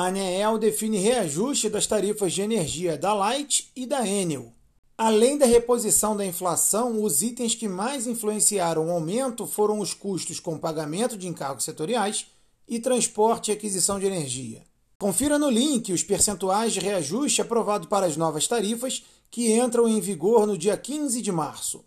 A ANEEL define reajuste das tarifas de energia da Light e da Enel. Além da reposição da inflação, os itens que mais influenciaram o aumento foram os custos com pagamento de encargos setoriais e transporte e aquisição de energia. Confira no link os percentuais de reajuste aprovado para as novas tarifas que entram em vigor no dia 15 de março.